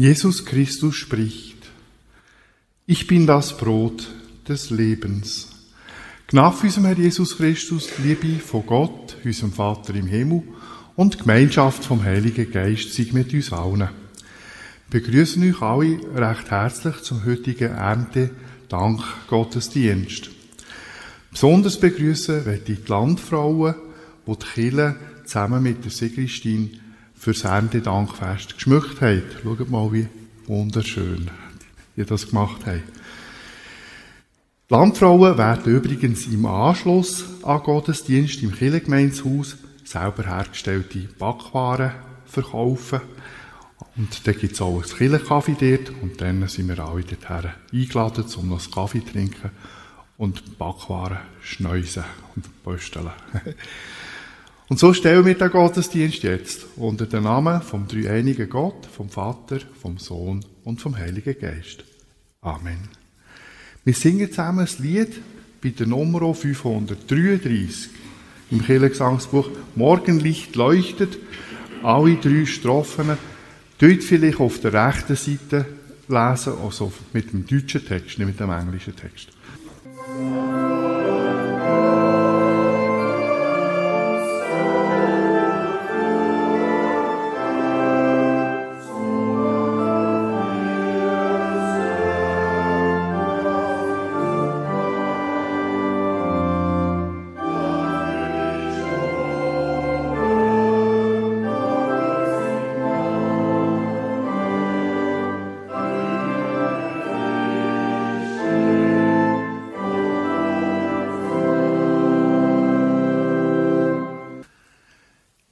Jesus Christus spricht, ich bin das Brot des Lebens. Gnade unserem Herr Jesus Christus, Liebe von Gott, unserem Vater im Himmel und die Gemeinschaft vom Heiligen Geist sei mit uns allen. Begrüßen euch alle recht herzlich zum heutigen Ernte-Dank Gottesdienst. Besonders begrüßen möchte ich die Landfrauen, die die Kirche zusammen mit der Sigristin fürs Erntedankfest geschmückt haben. Schaut mal, wie wunderschön ihr das gemacht habt. Landfrauen werden übrigens im Anschluss an Gottesdienst im Kirchengemeinshaus selber hergestellte Backwaren verkaufen. Und dann gibt es auch ein Kirchenkaffee dort und dann sind wir alle dorthin eingeladen, um noch Kaffee zu trinken und Backwaren schneusen und pösteln. Und so stellen wir den Gottesdienst jetzt unter den Namen vom dreieinigen Gott, vom Vater, vom Sohn und vom Heiligen Geist. Amen. Wir singen zusammen das Lied bei der Nummer 533 im Kirchengesangsbuch Morgenlicht leuchtet. Alle drei Strophen dort vielleicht auf der rechten Seite lesen, also mit dem deutschen Text, nicht mit dem englischen Text.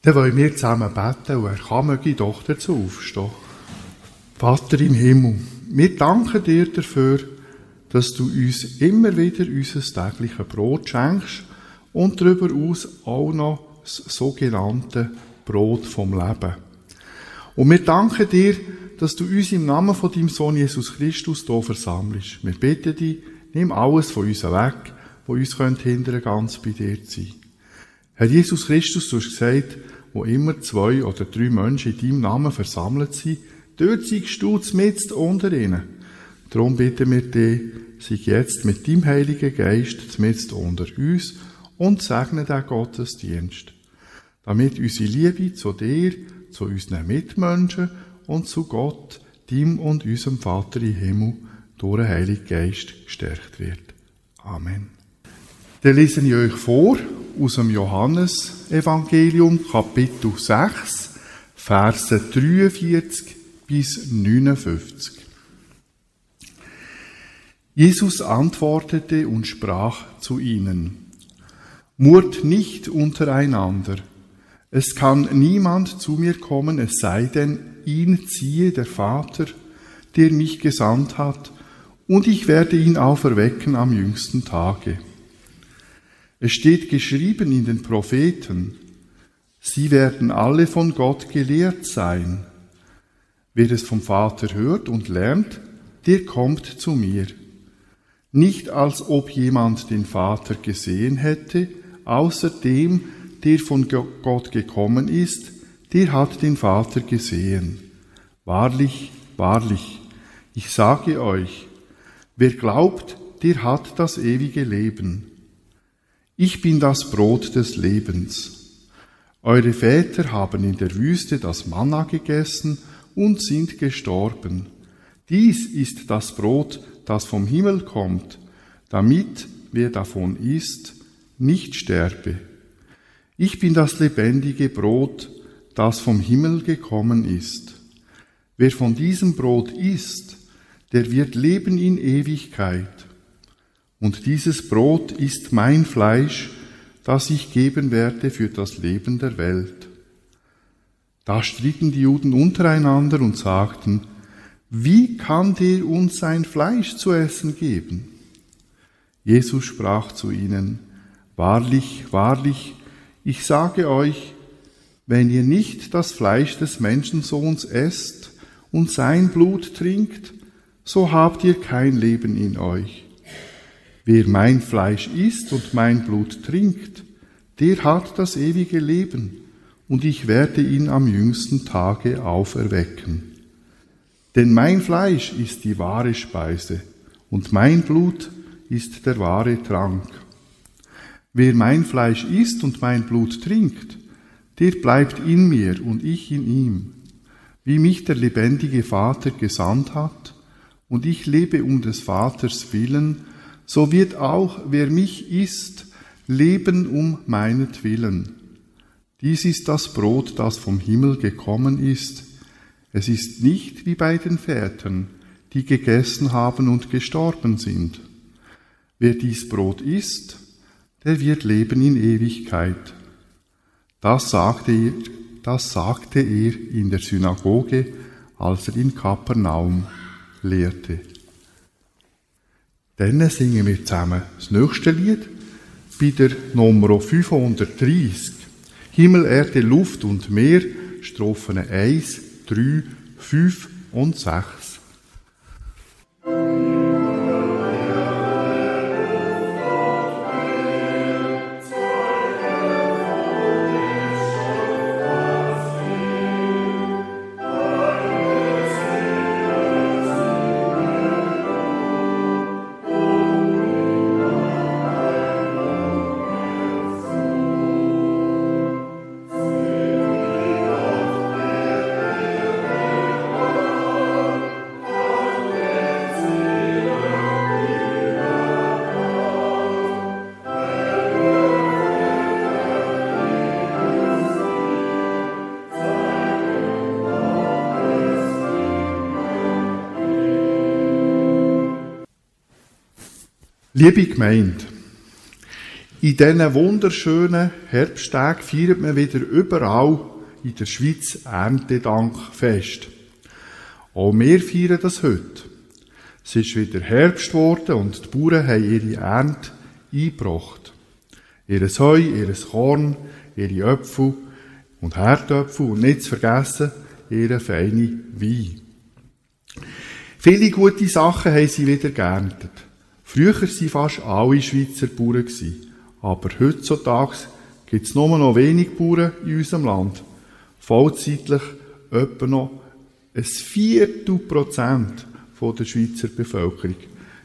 Dann wollen wir zusammen beten und er kann möge doch dazu aufstehen. Vater im Himmel, wir danken dir dafür, dass du uns immer wieder unser tägliches Brot schenkst und darüber aus auch noch das sogenannte Brot vom Leben. Und wir danken dir, dass du uns im Namen von deinem Sohn Jesus Christus hier versammelst. Wir bitten dich, nimm alles von uns weg, wo uns hindern ganz bei dir zu sein. Herr Jesus Christus, du hast gesagt, wo immer zwei oder drei Menschen in deinem Namen versammelt sind, dort seist du mit unter ihnen. Darum bitten wir dich, sei jetzt mit deinem Heiligen Geist mit unter uns und segne den Gottesdienst, damit unsere Liebe zu dir, zu unseren Mitmenschen und zu Gott, dem und unserem Vater im Himmel, durch den Heiligen Geist gestärkt wird. Amen. Dann lese ich euch vor aus dem Johannesevangelium, Kapitel 6, Verse 43 bis 59. Jesus antwortete und sprach zu ihnen, Murrt nicht untereinander. Es kann niemand zu mir kommen, es sei denn, ihn ziehe der Vater, der mich gesandt hat, und ich werde ihn auferwecken am jüngsten Tage. Es steht geschrieben in den Propheten, sie werden alle von Gott gelehrt sein. Wer es vom Vater hört und lernt, der kommt zu mir. Nicht als ob jemand den Vater gesehen hätte, außer dem, der von Gott gekommen ist, der hat den Vater gesehen. Wahrlich, wahrlich, ich sage euch, wer glaubt, der hat das ewige Leben. Ich bin das Brot des Lebens. Eure Väter haben in der Wüste das Manna gegessen und sind gestorben. Dies ist das Brot, das vom Himmel kommt, damit, wer davon isst, nicht sterbe. Ich bin das lebendige Brot, das vom Himmel gekommen ist. Wer von diesem Brot isst, der wird leben in Ewigkeit. Und dieses Brot ist mein Fleisch, das ich geben werde für das Leben der Welt. Da stritten die Juden untereinander und sagten, wie kann der uns sein Fleisch zu essen geben? Jesus sprach zu ihnen, Wahrlich, wahrlich, ich sage euch, wenn ihr nicht das Fleisch des Menschensohns esst und sein Blut trinkt, so habt ihr kein Leben in euch. Wer mein Fleisch isst und mein Blut trinkt, der hat das ewige Leben, und ich werde ihn am jüngsten Tage auferwecken. Denn mein Fleisch ist die wahre Speise und mein Blut ist der wahre Trank. Wer mein Fleisch isst und mein Blut trinkt, der bleibt in mir und ich in ihm. Wie mich der lebendige Vater gesandt hat und ich lebe um des Vaters willen, so wird auch wer mich isst, leben um meinetwillen. Dies ist das Brot, das vom Himmel gekommen ist. Es ist nicht wie bei den Vätern, die gegessen haben und gestorben sind. Wer dies Brot isst, der wird leben in Ewigkeit. Das sagte er, das sagte er in der Synagoge, als er in Kapernaum lehrte. Dann singen wir zusammen das nächste Lied bei der Nummer 530. Himmel, Erde, Luft und Meer, Strophen 1, 3, 5 und 6. Liebe Gemeinde, in diesen wunderschönen Herbsttagen feiert man wieder überall in der Schweiz Erntedankfest. Auch wir feiern das heute. Es ist wieder Herbst geworden und die Bauern haben ihre Ernte eingebracht. Ihres Heu, ihres Korn, ihre Äpfel und Herdöpfel und nicht zu vergessen, ihre feine Wein. Viele gute Sachen haben sie wieder geerntet. Früher waren fast alle Schweizer Bauern. Aber heutzutage gibt es nur noch wenig Bauern in unserem Land. Vollzeitlich etwa noch ein Viertel Prozent der Schweizer Bevölkerung.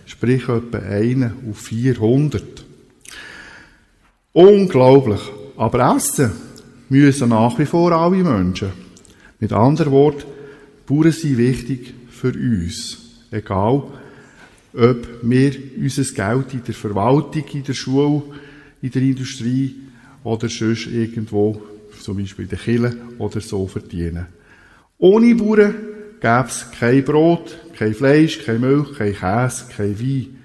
Sprich etwa einer auf 400. Unglaublich. Aber essen müssen nach wie vor alle Menschen. Mit anderen Worten, Bauern sind wichtig für uns. Egal, ob wir unser Geld in der Verwaltung, in der Schule, in der Industrie oder sonst irgendwo, zum Beispiel in der Kirche oder so verdienen. Ohne Bauern gäbe es kein Brot, kein Fleisch, keine Milch, kein Käse, kein Wein.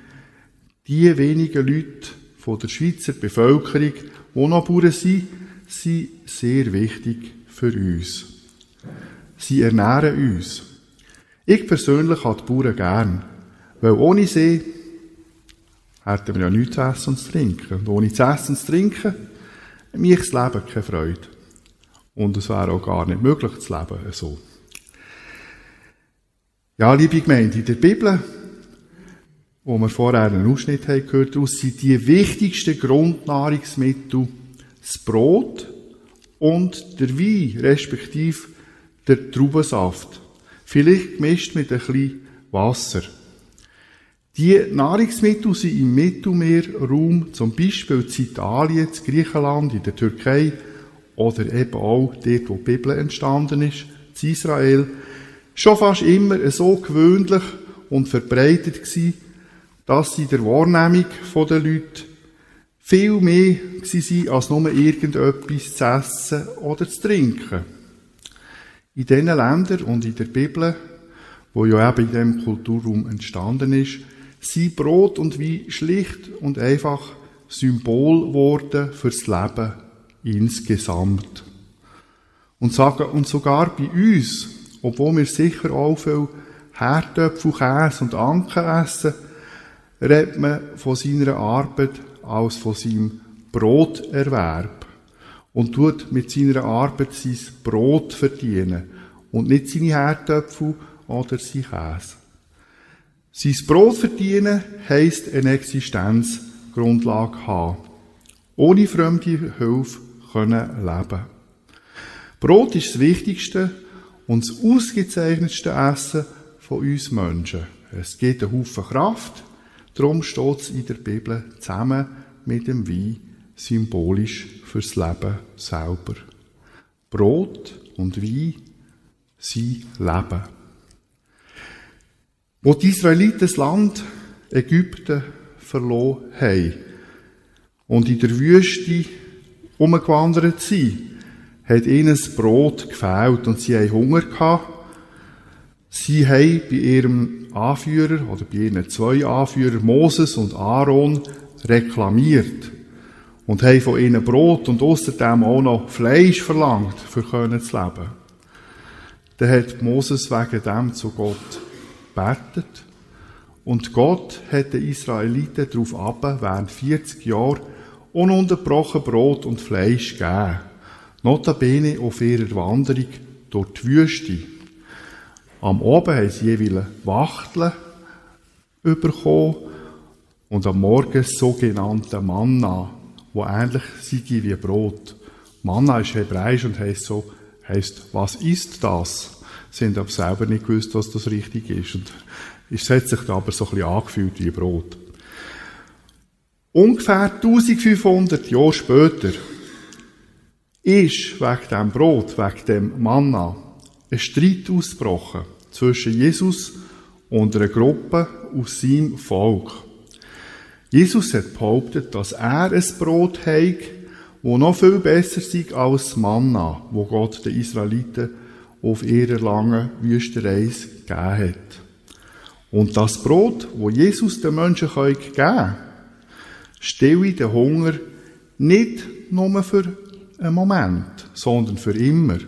Die wenigen Leute von der Schweizer Bevölkerung, die noch Bauern sind, sind sehr wichtig für uns. Sie ernähren uns. Ich persönlich habe die Bauern gern. Weil ohne sie hätten wir ja nichts zu essen und zu trinken. Und ohne zu essen und zu trinken, mich das Leben keine Freude. Und es wäre auch gar nicht möglich zu leben so. Ja, liebe Gemeinde, in der Bibel, wo wir vorher einen Ausschnitt haben gehört, daraus sind die wichtigsten Grundnahrungsmittel das Brot und der Wein, respektive der Traubensaft. Vielleicht gemischt mit ein bisschen Wasser. Die Nahrungsmittel sind im Mittelmeerraum, zum Beispiel in Italien, in Griechenland, in der Türkei oder eben auch dort, wo die Bibel entstanden ist, in Israel, schon fast immer so gewöhnlich und verbreitet gewesen, dass sie der Wahrnehmung der Leute viel mehr waren, als nur irgendetwas zu essen oder zu trinken. In diesen Ländern und in der Bibel, wo ja eben in diesem Kulturraum entstanden ist, sind Brot und Wein schlicht und einfach Symbol worden fürs Leben insgesamt. Und, sagen, und sogar bei uns, obwohl wir sicher auch viel Herdöpfel, Käse und Anken essen, redet man von seiner Arbeit als von seinem Broterwerb und tut mit seiner Arbeit sein Brot verdienen und nicht seine Herdöpfel oder sein Käse. Sein Brot verdienen heisst eine Existenzgrundlage haben. Ohne fremde Hilfe können leben. Brot ist das wichtigste und das ausgezeichnetste Essen von uns Menschen. Es gibt einen Haufen Kraft, darum steht es in der Bibel zusammen mit dem Wein symbolisch fürs Leben selber. Brot und Wein sind Leben. Wo die Israeliten das Land Ägypten verloren haben und in der Wüste umgewandert sind, hat ihnen das Brot gefehlt und sie haben Hunger gehabt. Sie haben bei ihrem Anführer oder bei ihren zwei Anführern Moses und Aaron reklamiert und haben von ihnen Brot und außerdem auch noch Fleisch verlangt, für können zu leben. Dann hat Moses wegen dem zu Gott betet und Gott hat den Israeliten darauf ab, während 40 Jahren ununterbrochen Brot und Fleisch gegeben. Notabene auf ihrer Wanderung durch die Wüste. Am Abend haben sie jeweils Wachteln bekommen und am Morgen sogenannte Manna, wo ähnlich sei wie Brot. Manna ist hebräisch und heißt so, heißt, was ist das? Sie haben aber selber nicht gewusst, was das richtig ist. Und es hat sich aber so ein bisschen angefühlt wie Brot. Ungefähr 1500 Jahre später ist wegen dem Brot, wegen dem Manna, ein Streit ausgebrochen zwischen Jesus und einer Gruppe aus seinem Volk. Jesus hat behauptet, dass er ein Brot hat, wo noch viel besser sei als Manna, wo Gott den Israeliten auf ihrer langen Wüstenreise gegeben hat. Und das Brot, wo Jesus den Menschen geben kann, stille den Hunger nicht nur für einen Moment, sondern für immer.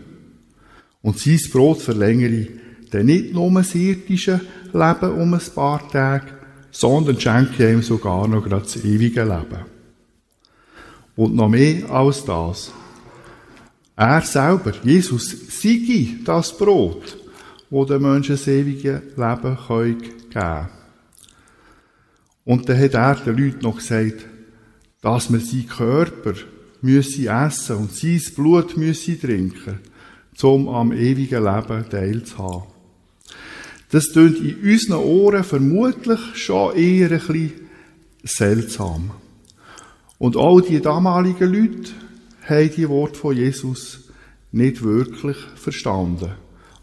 Und sein Brot verlängere dann nicht nur das irdische Leben um ein paar Tage, sondern schenke ihm sogar noch das ewige Leben. Und noch mehr als das. Er selber, Jesus, sei das Brot, wo den Menschen das ewige Leben geben kann. Und dann hat er den Leuten noch gesagt, dass man seinen Körper müsse essen und sein Blut müsse trinken, um am ewigen Leben teilzuhaben. Das tönt in unseren Ohren vermutlich schon eher ein bisschen seltsam. Und all die damaligen Leute haben die Worte von Jesus nicht wirklich verstanden.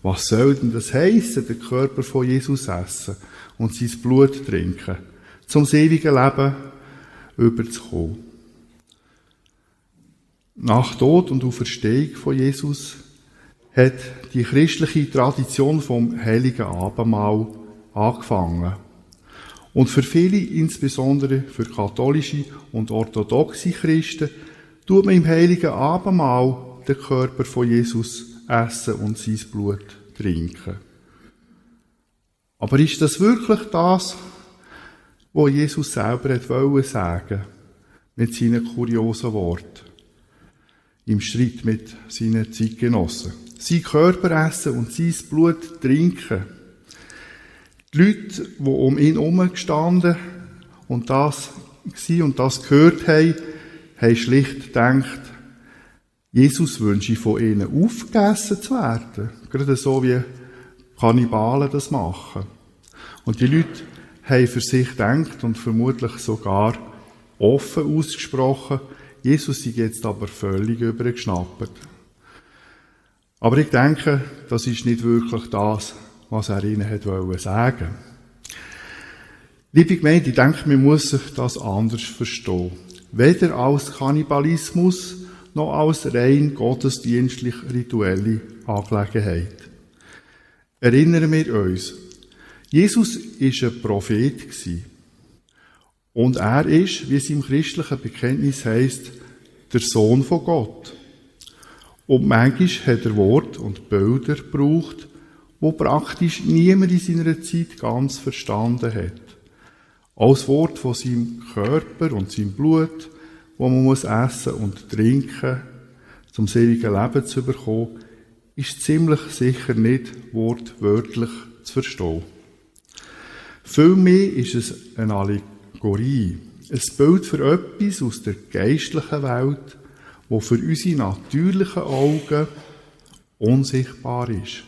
Was soll denn das heißen, den Körper von Jesus essen und sein Blut trinken, zum ewigen Leben überzukommen? Nach Tod und Auferstehung von Jesus hat die christliche Tradition vom Heiligen Abendmahl angefangen. Und für viele, insbesondere für katholische und orthodoxe Christen, tut man im Heiligen Abendmahl den Körper von Jesus essen und sein Blut trinken. Aber ist das wirklich das, was Jesus selber wollen sagen mit seinen kuriosen Worten? Im Streit mit seinen Zeitgenossen sein Körper essen und sein Blut trinken. Die Leute, die um ihn herum gestanden und das und das gehört haben, haben schlicht gedacht, Jesus wünsche von ihnen aufgegessen zu werden. Gerade so wie Kannibalen das machen. Und die Leute haben für sich gedacht und vermutlich sogar offen ausgesprochen, Jesus ist jetzt aber völlig übergeschnappt. Aber ich denke, das ist nicht wirklich das, was er ihnen hat sagen. Liebe Gemeinde, ich denke, man muss sich das anders verstehen. Weder als Kannibalismus noch als rein gottesdienstlich rituelle Angelegenheit. Erinnern wir uns, Jesus ist ein Prophet Und er ist, wie es im christlichen Bekenntnis heißt, der Sohn von Gott. Und manchmal hat er Wort und Bilder gebraucht, wo praktisch niemand in seiner Zeit ganz verstanden hat. Als Wort von seinem Körper und seinem Blut, wo man muss essen und trinken, zum ewigen Leben zu bekommen, ist ziemlich sicher nicht wortwörtlich zu verstehen. Vielmehr ist es eine Allegorie, ein Bild für etwas aus der geistlichen Welt, wo für unsere natürlichen Augen unsichtbar ist.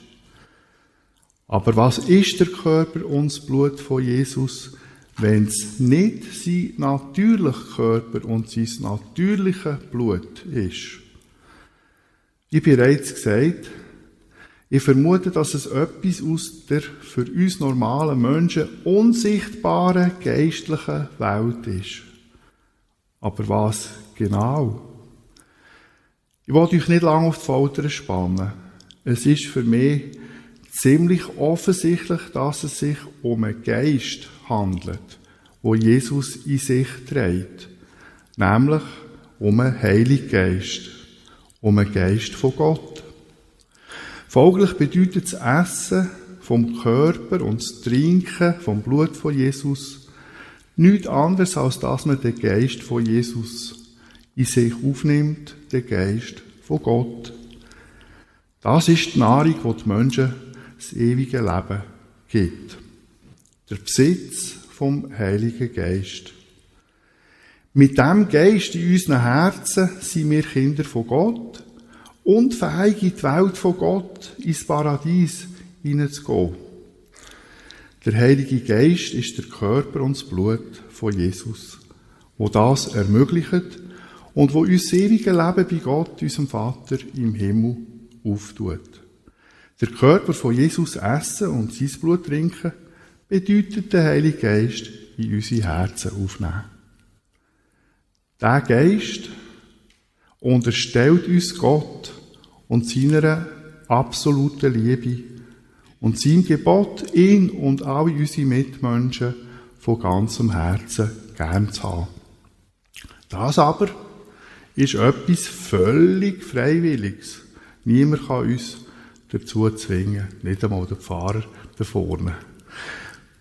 Aber was ist der Körper und das Blut von Jesus, wenn es nicht sein natürlicher Körper und sein natürliches Blut ist? Wie bereits gesagt, ich vermute, dass es etwas aus der für uns normalen Menschen unsichtbaren geistlichen Welt ist. Aber was genau? Ich wollte euch nicht lange auf die Folter spannen. Es ist für mich ziemlich offensichtlich, dass es sich um einen Geist handelt, wo Jesus in sich trägt. Nämlich um einen Heiligen Geist. Um einen Geist von Gott. Folglich bedeutet das Essen vom Körper und das Trinken vom Blut von Jesus nichts anderes, als dass man den Geist von Jesus in sich aufnimmt, den Geist von Gott. Das ist die Nahrung, die die Menschen das ewige Leben gibt. Der Besitz vom Heiligen Geist. Mit dem Geist in unseren Herzen sind wir Kinder von Gott und fähig, in die Welt von Gott, ins Paradies hineinzugehen. Der Heilige Geist ist der Körper und das Blut von Jesus, wo das ermöglicht und wo uns ewige Leben bei Gott, unserem Vater im Himmel, auftut. Der Körper von Jesus essen und sein Blut trinken, bedeutet der Heilige Geist in unsere Herzen aufnehmen. Der Geist unterstellt uns Gott und seiner absoluten Liebe und sein Gebot, ihn und alle unsere Mitmenschen von ganzem Herzen gern zu haben. Das aber ist etwas völlig Freiwilliges. Niemand kann uns dazu zwingen, nicht einmal der Pfarrer da vorne.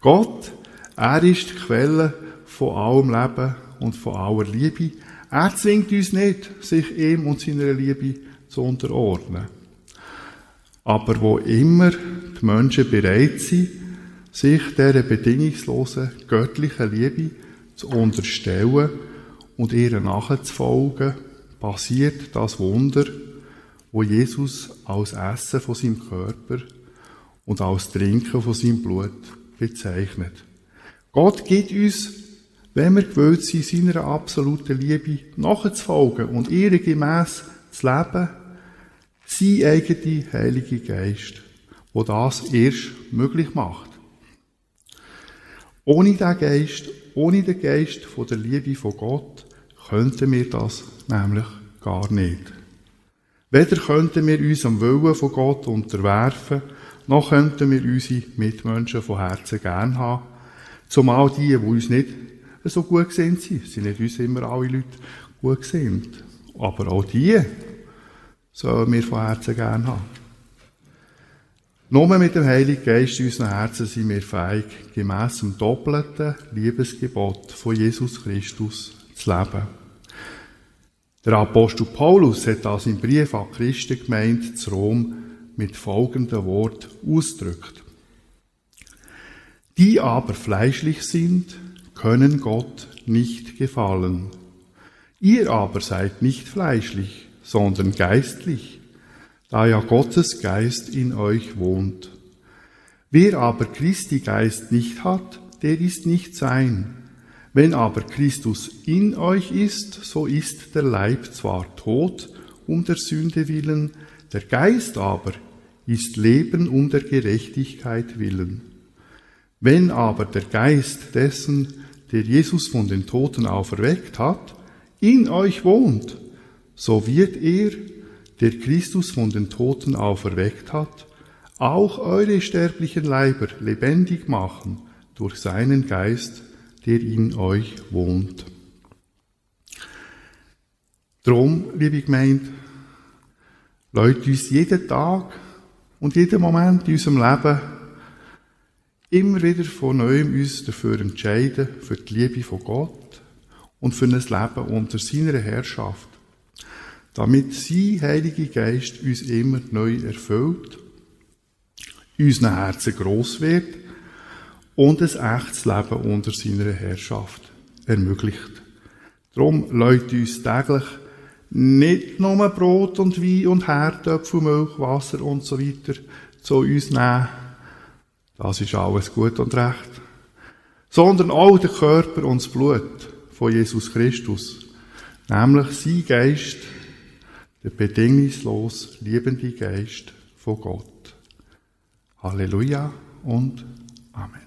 Gott, er ist die Quelle von allem Leben und von aller Liebe. Er zwingt uns nicht, sich ihm und seiner Liebe zu unterordnen. Aber wo immer die Menschen bereit sind, sich dieser bedingungslosen göttlichen Liebe zu unterstellen und ihr nachzufolgen, passiert das Wunder, wo Jesus als Essen von seinem Körper und als Trinken von seinem Blut bezeichnet. Gott gibt uns, wenn wir gewöhnt sind, seiner absoluten Liebe nachzufolgen und ihre gemäss zu leben, sein eigener Heilige Geist, wo das erst möglich macht. Ohne den Geist, ohne den Geist der Liebe von Gott, könnten wir das nämlich gar nicht. Weder könnten wir uns am Willen von Gott unterwerfen, noch könnten wir unsere Mitmenschen von Herzen gern haben. Zumal die, die uns nicht so gut sind, sind, sind nicht uns immer alle Leute gut sind. Aber auch die sollen wir von Herzen gern haben. Nur mit dem Heiligen Geist in unseren Herzen sind wir fähig, gemäss dem doppelten Liebesgebot von Jesus Christus zu leben. Der Apostel Paulus hat das im Brief an Christen gemeint zu Rom mit folgendem Wort ausdrückt. Die aber fleischlich sind, können Gott nicht gefallen. Ihr aber seid nicht fleischlich, sondern geistlich, da ja Gottes Geist in euch wohnt. Wer aber Christi Geist nicht hat, der ist nicht sein. Wenn aber Christus in euch ist, so ist der Leib zwar tot um der Sünde willen, der Geist aber ist Leben um der Gerechtigkeit willen. Wenn aber der Geist dessen, der Jesus von den Toten auferweckt hat, in euch wohnt, so wird er, der Christus von den Toten auferweckt hat, auch eure sterblichen Leiber lebendig machen durch seinen Geist, der in euch wohnt. Drum, liebe Gemeinde, Leute uns jeden Tag und jeden Moment in unserem Leben immer wieder von neuem uns dafür entscheiden, für die Liebe von Gott und für ein Leben unter seiner Herrschaft, damit sein Heiliger Geist uns immer neu erfüllt, unseren Herzen gross wird und ein echtes Leben unter seiner Herrschaft ermöglicht. Darum lädt uns täglich nicht nur Brot und Wein und Herdöpfel, Milch, Wasser und so weiter zu uns nehmen, Das ist alles gut und recht. Sondern auch der Körper und das Blut von Jesus Christus. Nämlich sein Geist, der bedingungslos liebende Geist von Gott. Halleluja und Amen.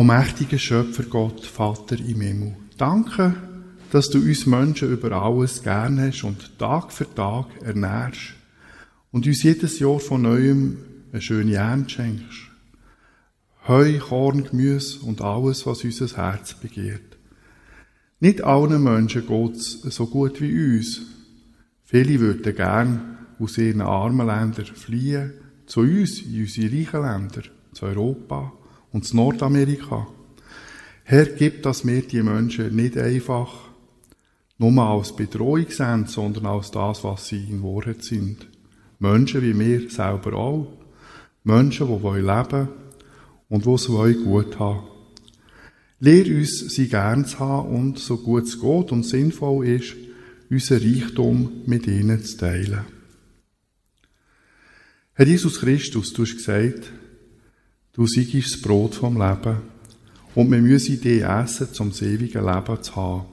Allmächtiger Schöpfer Gott, Vater im Himmel, danke, dass du uns Menschen über alles gern hast und Tag für Tag ernährst und uns jedes Jahr von Neuem eine schöne Ernte schenkst. Heu, Korn, Gemüse und alles, was unser Herz begehrt. Nicht allen Menschen geht's so gut wie uns. Viele würden gern aus ihren armen Ländern fliehen, zu uns, in unsere reichen Länder, zu Europa und zu Nordamerika. Herr, gib, dass wir die Menschen nicht einfach nur als Bedrohung sehen, sondern als das, was sie in Wahrheit sind. Menschen wie wir selber auch. Menschen, die leben wollen und die es gut haben Lehr uns, sie gern zu haben und, so gut es geht und sinnvoll ist, unseren Reichtum mit ihnen zu teilen. Herr Jesus Christus, du hast gesagt, Du seist das Brot vom Leben und wir müssen dich essen, um das ewige Leben zu haben.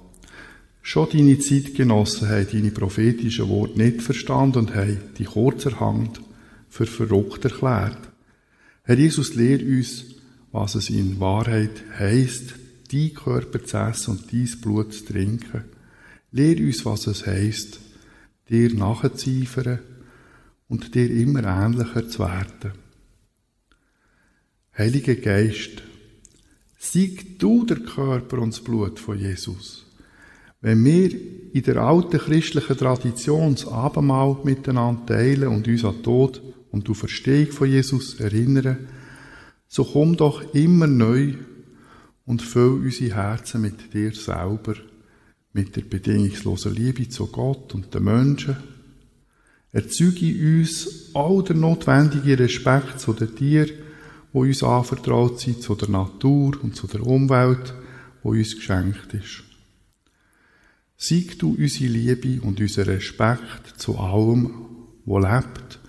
Schon deine Zeitgenossen haben deine prophetischen Worte nicht verstanden und haben die kurzerhand für verrückt erklärt. Herr Jesus, lehr uns, was es in Wahrheit heisst, dein Körper zu essen und dein Blut zu trinken. Lehr uns, was es heisst, dir nachzueifern und dir immer ähnlicher zu werden. Heiliger Geist, sieg du der Körper und das Blut von Jesus. Wenn wir in der alten christlichen Tradition das Abendmahl miteinander teilen und uns an Tod und die Verstehung von Jesus erinnern, so komm doch immer neu und füll unsere Herzen mit dir selber, mit der bedingungslosen Liebe zu Gott und den Menschen. Erzeuge uns all der notwendige Respekt zu den Tieren, wo uns anvertraut sind, zu der Natur und zu der Umwelt, wo uns geschenkt ist. Sieg du unsere Liebe und unseren Respekt zu allem, wo lebt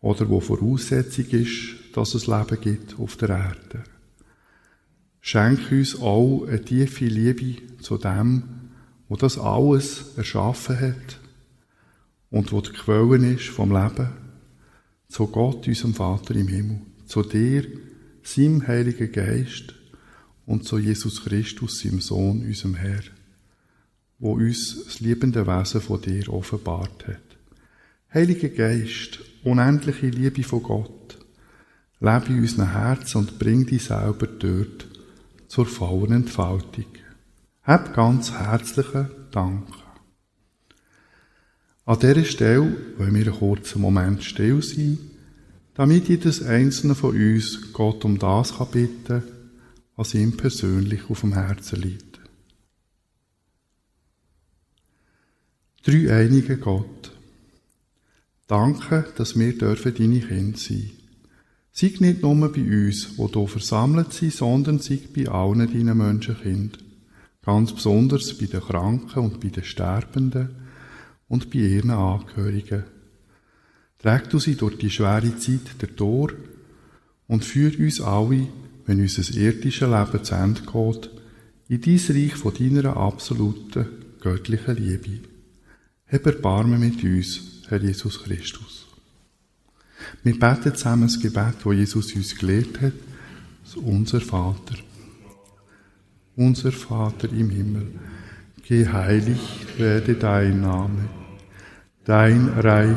oder wo Voraussetzung ist, dass es Leben gibt auf der Erde. Schenk uns auch eine tiefe Liebe zu dem, wo das alles erschaffen hat und wo die Quelle ist vom Leben, zu Gott, unserem Vater im Himmel zu dir, seinem Heiligen Geist und zu Jesus Christus, seinem Sohn, unserem Herr, wo uns das liebende Wesen von dir offenbart hat. Heiliger Geist, unendliche Liebe von Gott, lebe in unseren Herzen und bring dich selber dort zur vollen Entfaltung. Hab ganz herzlichen Dank. An dieser Stelle wollen wir einen kurzen Moment still sein damit jedes einzelne von uns Gott um das kann bitten, was ihm persönlich auf dem Herzen liegt. Drei einige Gott. Danke, dass wir dürfen deine Kinder sein. Sei nicht nur bei uns, wo hier versammelt sind, sondern sei bei allen deinen Menschenkind. Ganz besonders bei den Kranken und bei den Sterbenden und bei ihren Angehörigen. Träg du sie durch die schwere Zeit der Tor und führ uns alle, wenn unser irdisches Leben zu Ende geht, in dies Reich von deiner absoluten göttlichen Liebe. Hab Erbarmen mit uns, Herr Jesus Christus. Wir beten zusammen das Gebet, das Jesus uns gelehrt hat, unser Vater. Unser Vater im Himmel geheiligt werde dein Name, dein Reich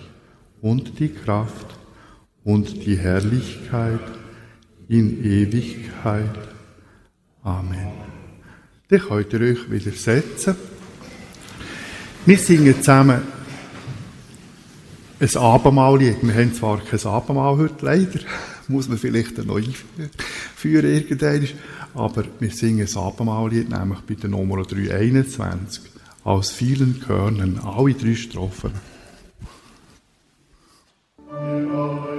und die Kraft und die Herrlichkeit in Ewigkeit. Amen. Dann könnt ihr euch wieder setzen. Wir singen zusammen ein Abendmahllied. Wir haben zwar kein Abendmahl heute, leider. Muss man vielleicht noch einführen irgendwann. Aber wir singen ein Abendmahllied, nämlich bei der Nummer 321. Aus vielen Körnern, alle drei Strophen. Oh.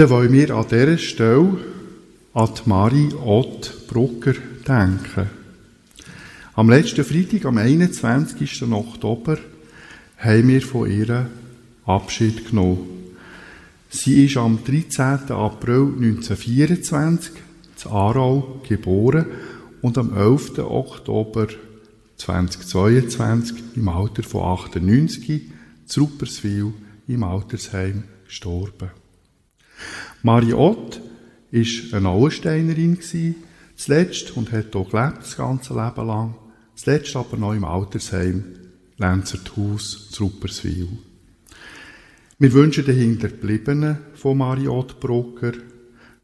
Dann wollen wir an dieser Stelle an Marie Ott Brucker denken. Am letzten Freitag, am 21. Oktober, haben wir von ihr Abschied genommen. Sie ist am 13. April 1924 zu Aarau geboren und am 11. Oktober 2022 im Alter von 98 zu Rupperswil im Altersheim gestorben. Mariott war eine Auensteinerin, zuletzt, und hat hier gelebt, das ganze Leben lang, zuletzt aber noch im Altersheim Lenzerthaus zu Rupperswil. Wir wünschen den Hinterbliebenen von Mariott Brocker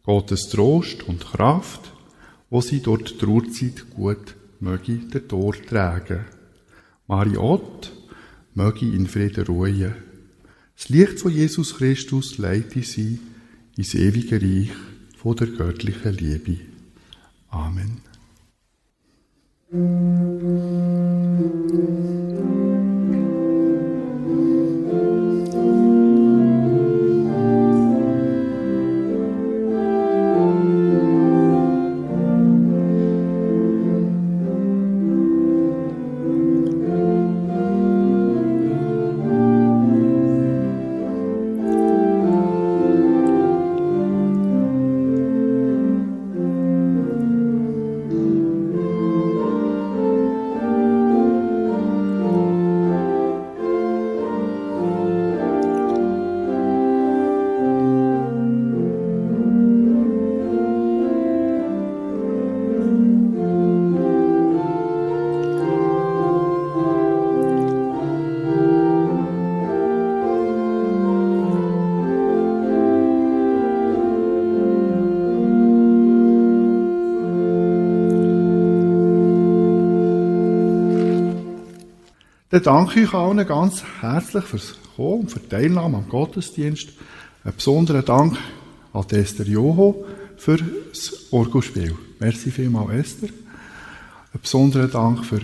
Gottes Trost und Kraft, wo sie dort die Trauerzeit gut möge den Tor tragen. Mariott möge in Frieden ruhen. Das Licht von Jesus Christus leite sie ins ewige Reich von der göttlichen Liebe. Amen. Dann danke ich allen ganz herzlich fürs Kommen und für die Teilnahme am Gottesdienst. Einen besonderen Dank an Esther Joho für das Orgelspiel. Merci vielmals, Esther. Einen besonderen Dank für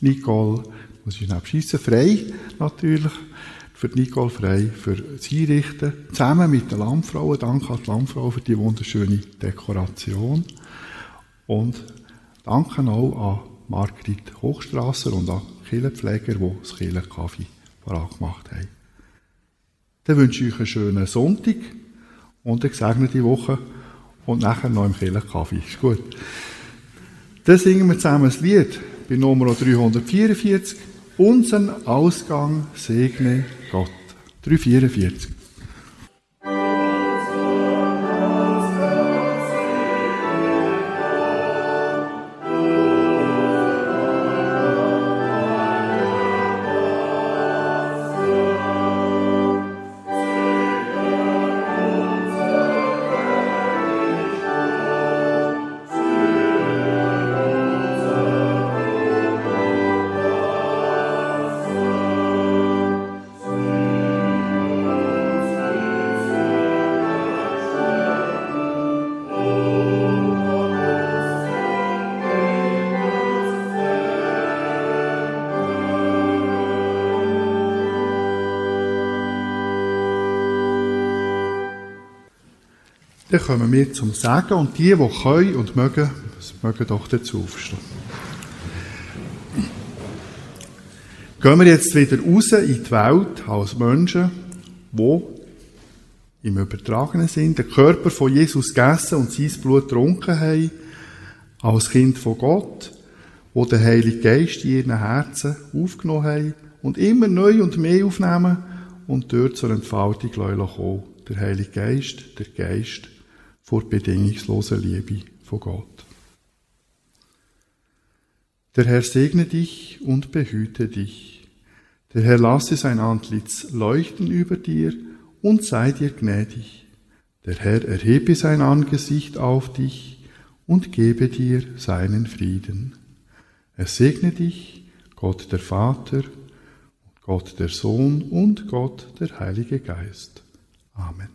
Nicole, muss ich abschießen, frei natürlich, für Nicole Frei für das Einrichten, zusammen mit den Landfrauen. Danke an die Landfrau für die wunderschöne Dekoration. Und danke auch an Margrit Hochstrasser und an Kirchenpfleger, die das Kirchenkaffee vorangemacht haben. Dann wünsche ich euch einen schönen Sonntag und eine gesegnete Woche und nachher noch im Kirchenkaffee. Ist gut. Dann singen wir zusammen ein Lied bei Nummer 344. Unseren Ausgang segne Gott. 344. kommen wir zum Sagen und die, die können und mögen, mögen doch dazu aufstehen. Gehen wir jetzt wieder raus in die Welt als Menschen, die im übertragenen Sinn den Körper von Jesus gegessen und sein Blut getrunken haben, als Kind von Gott, wo der Heilige Geist in ihren Herzen aufgenommen haben und immer neu und mehr aufnehmen und dort zur Entfaltung kommen. Der Heilige Geist, der Geist vor bedingungsloser Liebe von Gott. Der Herr segne dich und behüte dich. Der Herr lasse sein Antlitz leuchten über dir und sei dir gnädig. Der Herr erhebe sein Angesicht auf dich und gebe dir seinen Frieden. Er segne dich, Gott der Vater, Gott der Sohn und Gott der Heilige Geist. Amen.